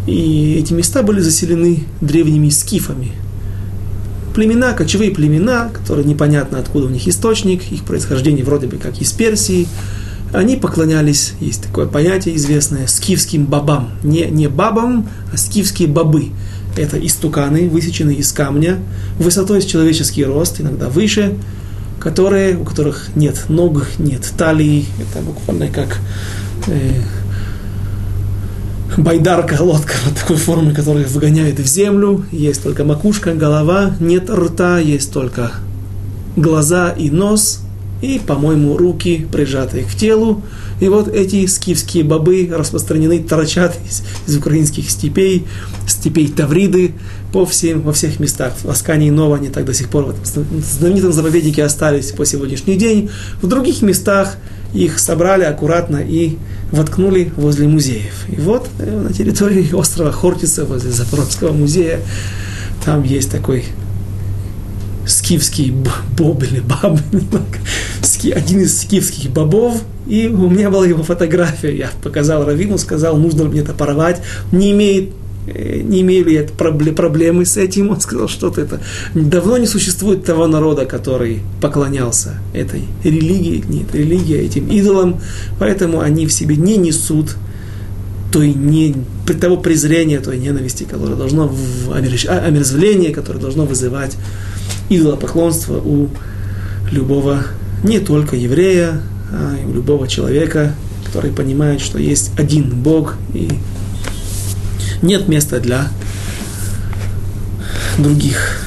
и эти места были заселены древними скифами. Племена, кочевые племена, которые непонятно откуда у них источник, их происхождение вроде бы как из Персии, они поклонялись, есть такое понятие известное, скифским бабам. Не, не бабам, а скифские бабы. Это истуканы, высеченные из камня, высотой с человеческий рост, иногда выше, которые, у которых нет ног, нет талии. Это буквально как э, байдарка, лодка вот такой формы, которая выгоняет в землю. Есть только макушка, голова, нет рта, есть только глаза и нос – и, по-моему, руки прижатые к телу. И вот эти скифские бобы распространены, торчат из, из украинских степей, степей Тавриды по всем, во всех местах. В Аскане и Нова они так до сих пор в знаменитом заповеднике остались по сегодняшний день. В других местах их собрали аккуратно и воткнули возле музеев. И вот э, на территории острова Хортица, возле Запорожского музея, там есть такой скифский боб или баб, один из скифских бобов, и у меня была его фотография. Я показал Равину, сказал, нужно мне это порвать. Не имеет не имели проблемы с этим. Он сказал, что это давно не существует того народа, который поклонялся этой религии, нет, религия этим идолам, поэтому они в себе не несут той не, того презрения, той ненависти, которое должно, в омерзвление, которое должно вызывать идолопоклонство у любого, не только еврея, а и у любого человека, который понимает, что есть один Бог и нет места для других,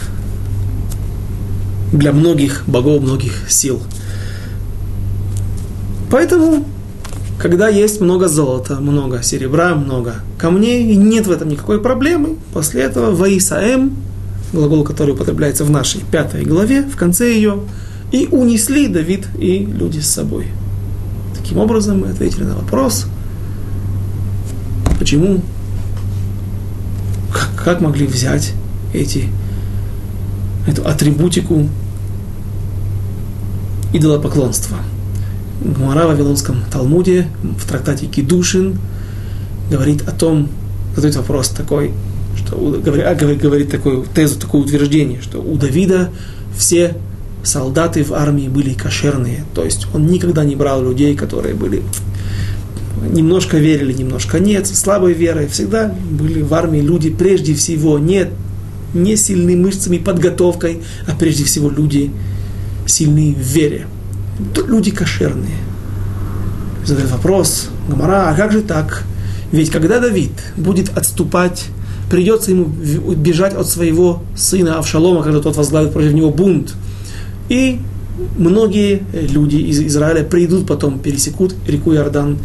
для многих богов, многих сил. Поэтому когда есть много золота, много серебра, много камней, и нет в этом никакой проблемы, после этого «Ваисаэм», глагол, который употребляется в нашей пятой главе, в конце ее, и унесли Давид и люди с собой. Таким образом, мы ответили на вопрос, почему, как, могли взять эти, эту атрибутику идолопоклонства – Гмара в Вавилонском Талмуде в трактате Кидушин говорит о том, задает вопрос такой, что говорит, а, говорит такую тезу, такое утверждение, что у Давида все солдаты в армии были кошерные. То есть он никогда не брал людей, которые были немножко верили, немножко нет, слабой верой. Всегда были в армии люди прежде всего не, не сильны мышцами, подготовкой, а прежде всего люди сильные в вере люди кошерные. Задает вопрос, Гамара, а как же так? Ведь когда Давид будет отступать, придется ему бежать от своего сына Авшалома, когда тот возглавит против него бунт. И многие люди из Израиля придут потом, пересекут реку Иордан,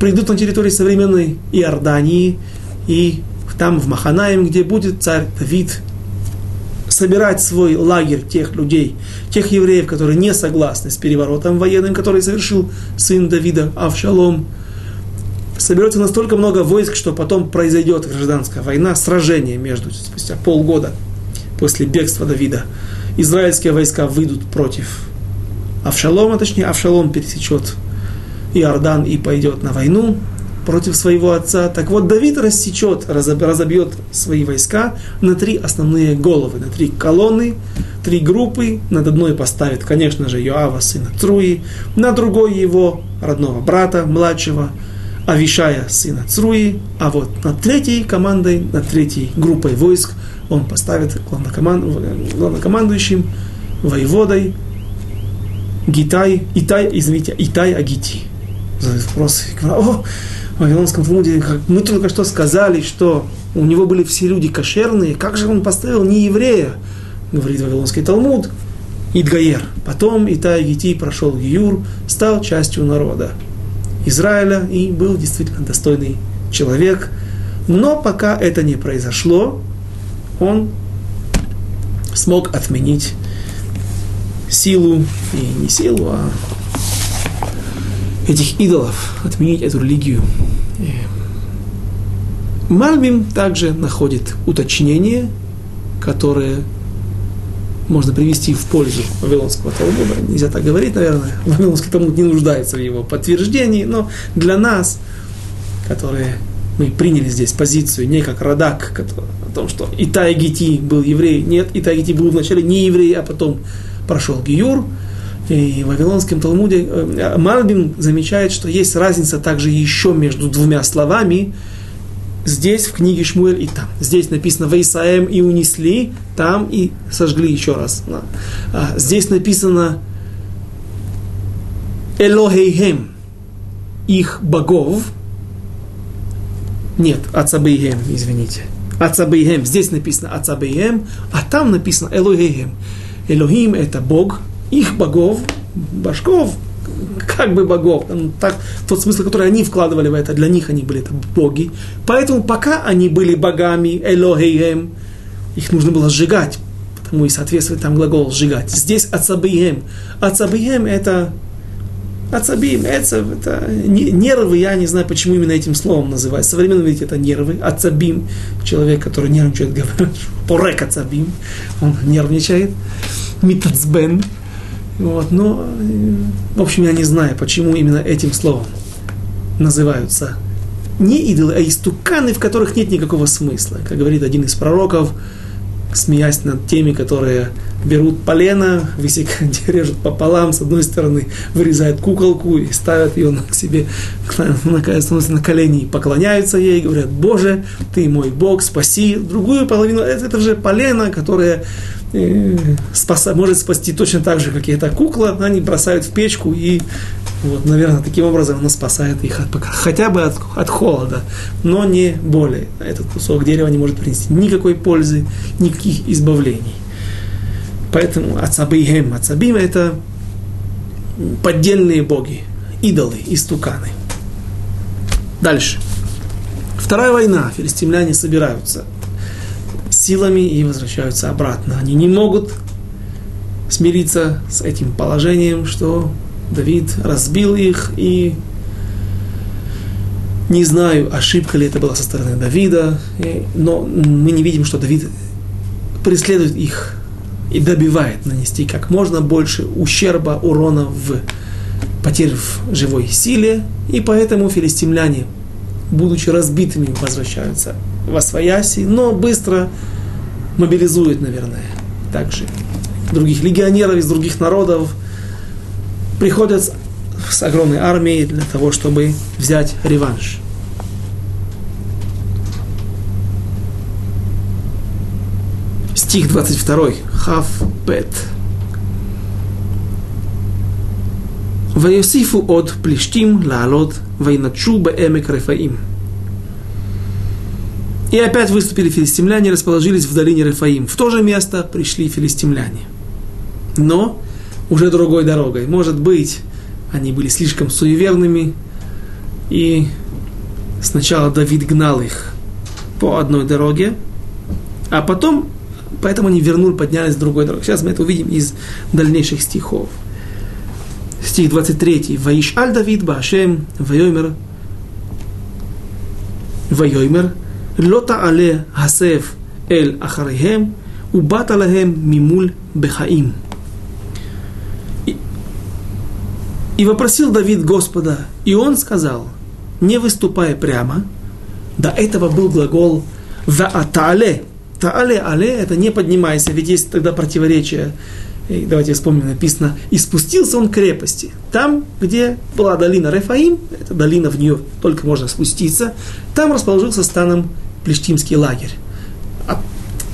придут на территорию современной Иордании, и там в Маханаем, где будет царь Давид, собирать свой лагерь тех людей, тех евреев, которые не согласны с переворотом военным, который совершил сын Давида Авшалом, соберется настолько много войск, что потом произойдет гражданская война, сражение между, спустя полгода после бегства Давида. Израильские войска выйдут против Авшалома, точнее, Авшалом пересечет Иордан и пойдет на войну, против своего отца. Так вот, Давид рассечет, разобьет свои войска на три основные головы, на три колонны, три группы. Над одной поставит, конечно же, Йоава, сына Цруи, на другой его родного брата, младшего, Авишая, сына Цруи, а вот над третьей командой, над третьей группой войск он поставит главнокомандующим, воеводой, Гитай, Итай, извините, Итай Агити. Задают вопрос, о, в Вавилонском Талмуде, мы только что сказали, что у него были все люди кошерные, как же он поставил не еврея, говорит Вавилонский Талмуд, Идгаер. Потом Итай Гити прошел Гиюр, стал частью народа Израиля и был действительно достойный человек. Но пока это не произошло, он смог отменить силу, и не силу, а этих идолов, отменить эту религию. Мальбим также находит уточнение, которое можно привести в пользу Вавилонского Талмуда. Нельзя так говорить, наверное. Вавилонский Талмуд не нуждается в его подтверждении, но для нас, которые мы приняли здесь позицию не как Радак, который, о том, что Итай Гити был еврей. Нет, Итай Гити был вначале не еврей, а потом прошел Гиюр. И в Вавилонском Талмуде э, Мальбин замечает, что есть разница также еще между двумя словами, здесь в книге Шмуэль и там. Здесь написано «Вейсаэм» и унесли, там и сожгли еще раз. А здесь написано «Элохейхем» их богов. Нет, Ацабейхем, извините. Ацабейхем, здесь написано Ацабейхем, а там написано Элохейхем. Элохим – это Бог, их богов, башков, как бы богов, так, тот смысл, который они вкладывали в это, для них они были это боги. Поэтому пока они были богами, Элохейем, их нужно было сжигать, потому и соответствует там глагол сжигать. Здесь ацабием. Ацабием это Ацабим, это, это нервы, я не знаю, почему именно этим словом называют. Современно, видите, это нервы. Ацабим, человек, который нервничает, говорит, порек ацабим, он нервничает. Митацбен, вот, но, в общем, я не знаю, почему именно этим словом называются не идолы, а истуканы, в которых нет никакого смысла. Как говорит один из пророков, смеясь над теми, которые берут полено, высекают, режут пополам, с одной стороны вырезают куколку и ставят ее на, себе на, на колени и поклоняются ей, говорят, Боже, ты мой Бог, спаси. Другую половину, это, это же полено, которое э, спаса, может спасти точно так же, как и эта кукла, они бросают в печку и вот, наверное, таким образом оно спасает их от, хотя бы от, от холода, но не более. Этот кусок дерева не может принести никакой пользы, никаких избавлений. Поэтому ацабием, ацабим это поддельные боги, идолы, истуканы. Дальше. Вторая война. Филистимляне собираются силами и возвращаются обратно. Они не могут смириться с этим положением, что Давид разбил их и не знаю, ошибка ли это была со стороны Давида, но мы не видим, что Давид преследует их и добивает нанести как можно больше ущерба, урона в потерь в живой силе, и поэтому филистимляне, будучи разбитыми, возвращаются во свояси, но быстро мобилизуют, наверное, также других легионеров из других народов, приходят с огромной армией для того, чтобы взять реванш. Стих 22. Хав Бет. ויוסיפו עוד פלישתים לעלות וינטשו בעמק רפאים. И опять выступили филистимляне, расположились в долине Рефаим. В то же место пришли филистимляне. Но уже другой дорогой. Может быть, они были слишком суеверными, и сначала Давид гнал их по одной дороге, а потом, поэтому они вернули, поднялись с другой дороги. Сейчас мы это увидим из дальнейших стихов. Стих 23. Ваиш аль Давид башем вайомер вайомер лота але хасев эль ахарихем убата лахем мимуль бехаим. И вопросил Давид Господа, и он сказал, не выступая прямо, до этого был глагол «ваатале». «Таале, але» – это «не поднимайся», ведь есть тогда противоречие. И давайте вспомним, написано «и спустился он к крепости». Там, где была долина Рефаим, это долина, в нее только можно спуститься, там расположился станом плештимский лагерь. А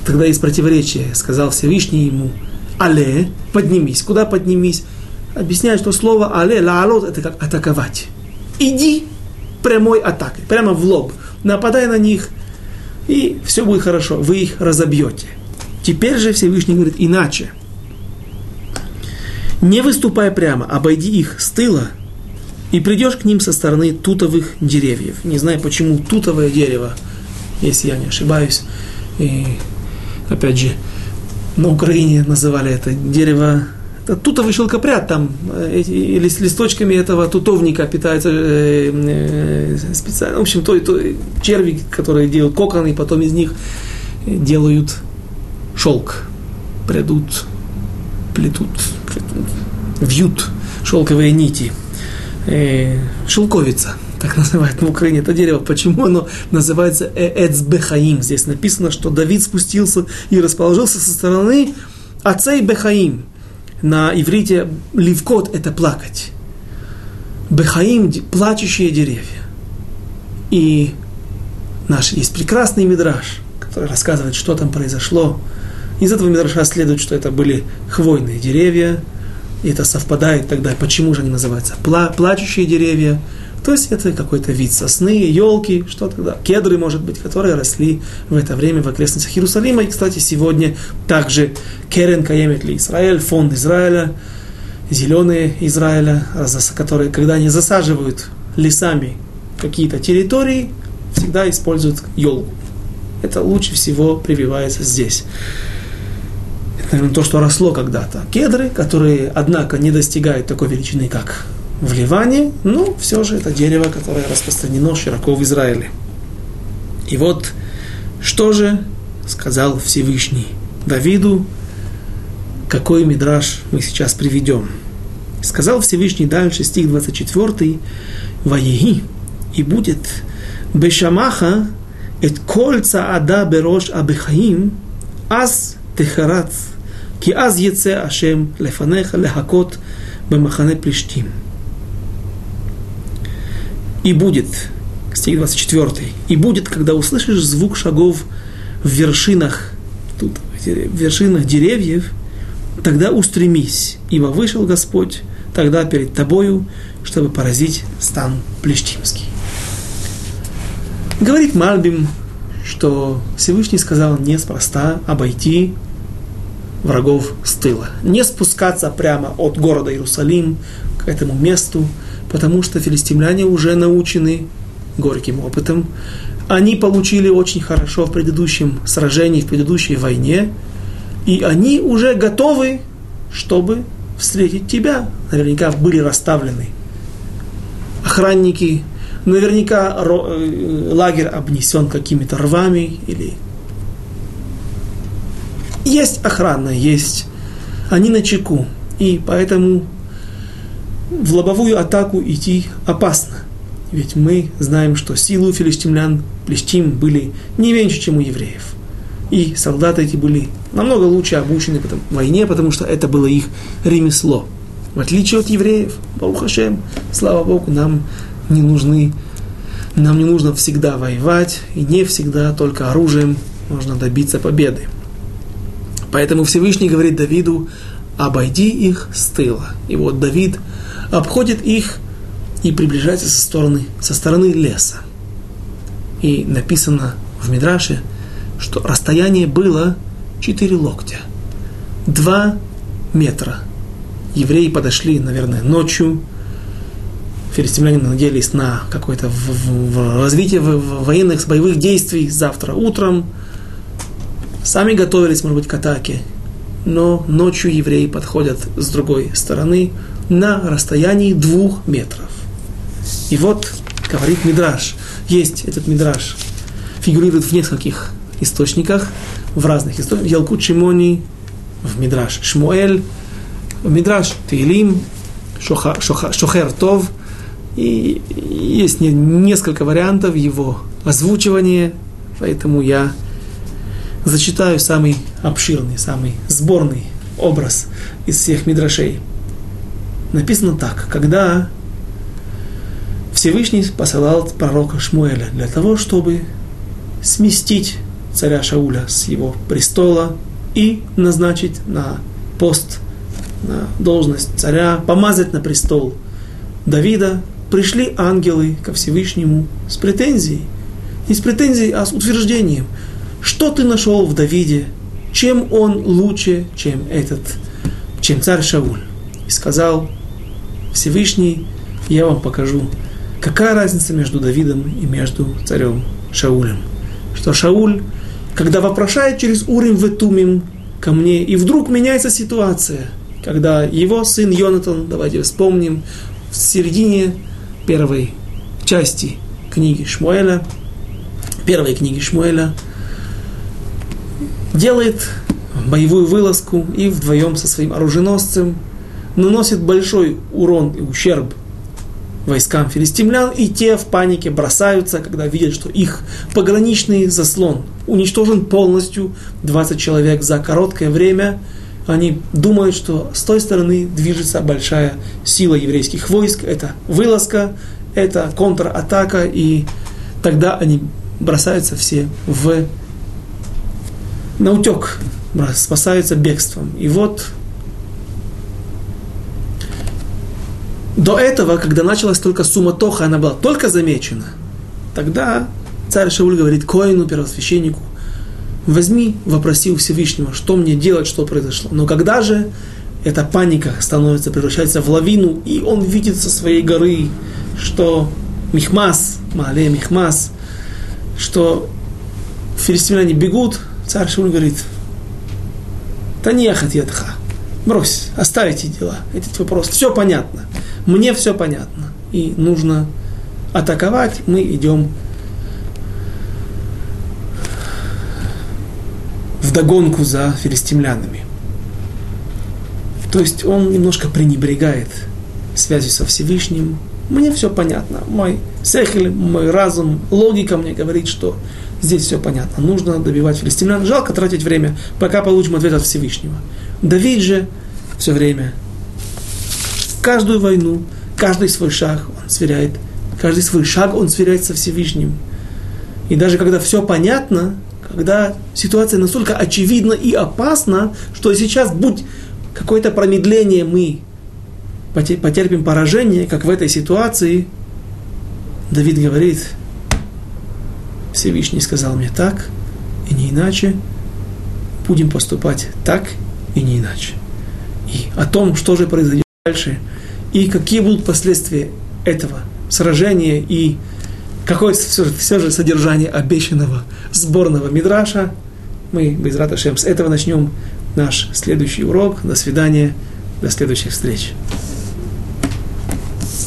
тогда есть противоречие. Сказал Всевышний ему «Але, поднимись». Куда поднимись? объясняет, что слово але, лаалот, это как атаковать. Иди прямой атакой, прямо в лоб, нападай на них, и все будет хорошо, вы их разобьете. Теперь же Всевышний говорит иначе. Не выступай прямо, обойди их с тыла, и придешь к ним со стороны тутовых деревьев. Не знаю, почему тутовое дерево, если я не ошибаюсь. И, опять же, на Украине называли это дерево тутовый шелкопряд, там э, или с листочками этого тутовника питаются э, э, специально. В общем, то, то, черви, которые делают коконы, и потом из них делают шелк. Придут, плетут, плетут вьют шелковые нити. Э, шелковица, так называют в Украине это дерево. Почему оно называется Эцбехаим? Здесь написано, что Давид спустился и расположился со стороны Ацей Бехаим – на иврите ливкот – это плакать. Бехаим – плачущие деревья. И наш есть прекрасный мидраж, который рассказывает, что там произошло. Из этого мидраша следует, что это были хвойные деревья, и это совпадает тогда, почему же они называются пла плачущие деревья – то есть это какой-то вид сосны, елки, что тогда, кедры, может быть, которые росли в это время в окрестностях Иерусалима. И, кстати, сегодня также Керен Каемет ли Израиль, фонд Израиля, зеленые Израиля, которые, когда они засаживают лесами какие-то территории, всегда используют елку. Это лучше всего прививается здесь. Это, наверное, то, что росло когда-то. Кедры, которые, однако, не достигают такой величины, как в Ливане, но все же это дерево, которое распространено широко в Израиле. И вот что же сказал Всевышний Давиду, какой мидраж мы сейчас приведем. Сказал Всевышний дальше, стих 24, «Ваеги, и будет бешамаха эт кольца ада берош абехаим, аз техарат, ки аз яце ашем лефанеха лехакот бемахане плештим». И будет, стих 24, и будет, когда услышишь звук шагов в вершинах, тут, в вершинах деревьев, тогда устремись, ибо вышел Господь тогда перед тобою, чтобы поразить стан плештимский. Говорит Мальбим, что Всевышний сказал неспроста обойти врагов с тыла. Не спускаться прямо от города Иерусалим к этому месту, потому что филистимляне уже научены горьким опытом. Они получили очень хорошо в предыдущем сражении, в предыдущей войне, и они уже готовы, чтобы встретить тебя. Наверняка были расставлены охранники, наверняка э, лагерь обнесен какими-то рвами или есть охрана, есть. Они на чеку. И поэтому в лобовую атаку идти опасно. Ведь мы знаем, что силы у филистимлян, плештим, были не меньше, чем у евреев. И солдаты эти были намного лучше обучены в войне, потому что это было их ремесло. В отличие от евреев, Барухашем, слава Богу, нам не нужны, нам не нужно всегда воевать, и не всегда только оружием можно добиться победы. Поэтому Всевышний говорит Давиду, обойди их с тыла. И вот Давид обходит их и приближается со стороны, со стороны леса. И написано в Мидраше, что расстояние было 4 локтя. 2 метра. Евреи подошли, наверное, ночью, филистимляне надеялись на какое-то развитие военных боевых действий завтра утром. Сами готовились, может быть, к атаке. Но ночью евреи подходят с другой стороны на расстоянии двух метров. И вот, говорит Мидраш, есть этот Мидраш, фигурирует в нескольких источниках, в разных источниках. Ялкут Шимони в Мидраш Шмуэль, в Мидраш Тилим, Шохер Тов – и есть несколько вариантов его озвучивания, поэтому я зачитаю самый обширный, самый сборный образ из всех мидрашей. Написано так, когда Всевышний посылал пророка Шмуэля для того, чтобы сместить царя Шауля с его престола и назначить на пост, на должность царя, помазать на престол Давида, пришли ангелы ко Всевышнему с претензией. Не с претензией, а с утверждением. Что ты нашел в Давиде? Чем он лучше, чем этот, чем царь Шауль? И сказал Всевышний, я вам покажу, какая разница между Давидом и между царем Шаулем. Что Шауль, когда вопрошает через Урим Ветумим ко мне, и вдруг меняется ситуация, когда его сын Йонатан, давайте вспомним, в середине первой части книги Шмуэля, первой книги Шмуэля, делает боевую вылазку и вдвоем со своим оруженосцем наносит большой урон и ущерб войскам филистимлян, и те в панике бросаются, когда видят, что их пограничный заслон уничтожен полностью, 20 человек за короткое время, они думают, что с той стороны движется большая сила еврейских войск, это вылазка, это контратака, и тогда они бросаются все в на утек, спасаются бегством. И вот до этого, когда началась только суматоха, она была только замечена, тогда царь Шауль говорит Коину, первосвященнику, возьми, вопроси у Всевышнего, что мне делать, что произошло. Но когда же эта паника становится, превращается в лавину, и он видит со своей горы, что Михмас, Мале Михмас, что филистимляне бегут, царь Шауль говорит, не ятха, брось, оставите дела, этот вопрос, все понятно, мне все понятно, и нужно атаковать, мы идем в догонку за филистимлянами. То есть он немножко пренебрегает связью со Всевышним Мне все понятно. Мой сехель, мой разум, логика мне говорит, что здесь все понятно. Нужно добивать филистимлян. Жалко тратить время, пока получим ответ от Всевышнего. Давид же все время, каждую войну, каждый свой шаг он сверяет, каждый свой шаг он сверяет со Всевышним. И даже когда все понятно, когда ситуация настолько очевидна и опасна, что сейчас, будь какое-то промедление, мы потерпим поражение, как в этой ситуации, Давид говорит, Всевышний сказал мне так, и не иначе, будем поступать так и не иначе. И о том, что же произойдет дальше, и какие будут последствия этого сражения, и какое все, все же содержание обещанного сборного Мидраша, мы без Раташем с этого начнем наш следующий урок. До свидания, до следующих встреч.